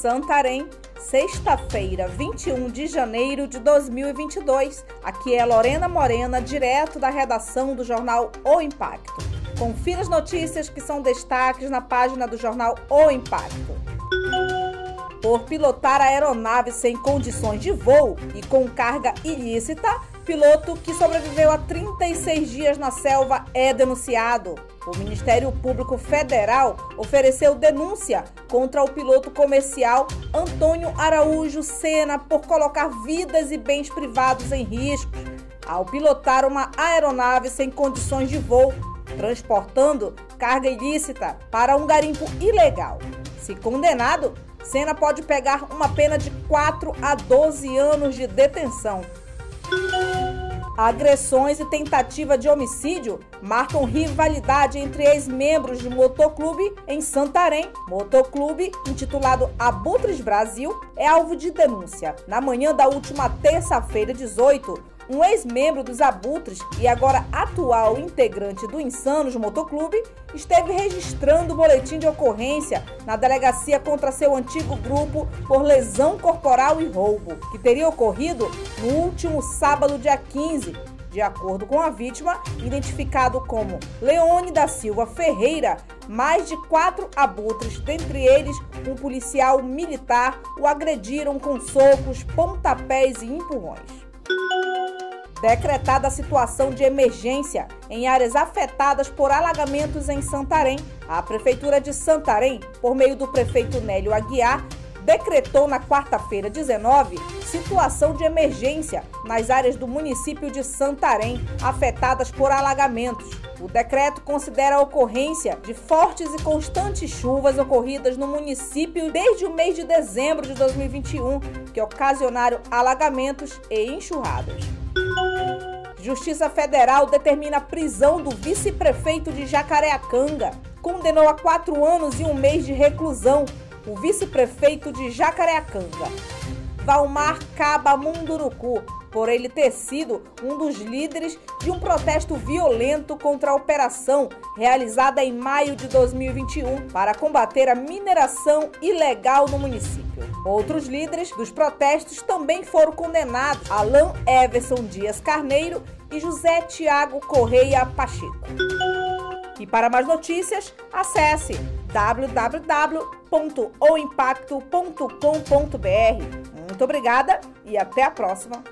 Santarém, sexta-feira, 21 de janeiro de 2022. Aqui é Lorena Morena, direto da redação do jornal O Impacto. Confira as notícias que são destaques na página do jornal O Impacto. Por pilotar a aeronave sem condições de voo e com carga ilícita, piloto que sobreviveu a 36 dias na selva é denunciado. O Ministério Público Federal ofereceu denúncia contra o piloto comercial Antônio Araújo Sena por colocar vidas e bens privados em risco ao pilotar uma aeronave sem condições de voo, transportando carga ilícita para um garimpo ilegal. Se condenado, Sena pode pegar uma pena de 4 a 12 anos de detenção. Agressões e tentativa de homicídio marcam rivalidade entre ex-membros de motoclube em Santarém. Motoclube, intitulado Abutres Brasil, é alvo de denúncia. Na manhã da última terça-feira, 18, um ex-membro dos Abutres e agora atual integrante do Insanos Motoclube, esteve registrando o boletim de ocorrência na delegacia contra seu antigo grupo por lesão corporal e roubo, que teria ocorrido no último sábado, dia 15, de acordo com a vítima, identificado como Leone da Silva Ferreira, mais de quatro abutres, dentre eles um policial militar, o agrediram com socos, pontapés e empurrões decretada a situação de emergência em áreas afetadas por alagamentos em Santarém. A Prefeitura de Santarém, por meio do prefeito Nélio Aguiar, decretou na quarta-feira 19 situação de emergência nas áreas do município de Santarém afetadas por alagamentos. O decreto considera a ocorrência de fortes e constantes chuvas ocorridas no município desde o mês de dezembro de 2021, que ocasionaram alagamentos e enxurradas. Justiça Federal determina a prisão do vice-prefeito de Jacareacanga. Condenou a quatro anos e um mês de reclusão o vice-prefeito de Jacareacanga. Valmar Caba Munduruku, por ele ter sido um dos líderes de um protesto violento contra a operação realizada em maio de 2021 para combater a mineração ilegal no município. Outros líderes dos protestos também foram condenados: Alain Everson Dias Carneiro e José Tiago Correia Pacheco. E para mais notícias, acesse www.oimpacto.com.br. Muito obrigada e até a próxima.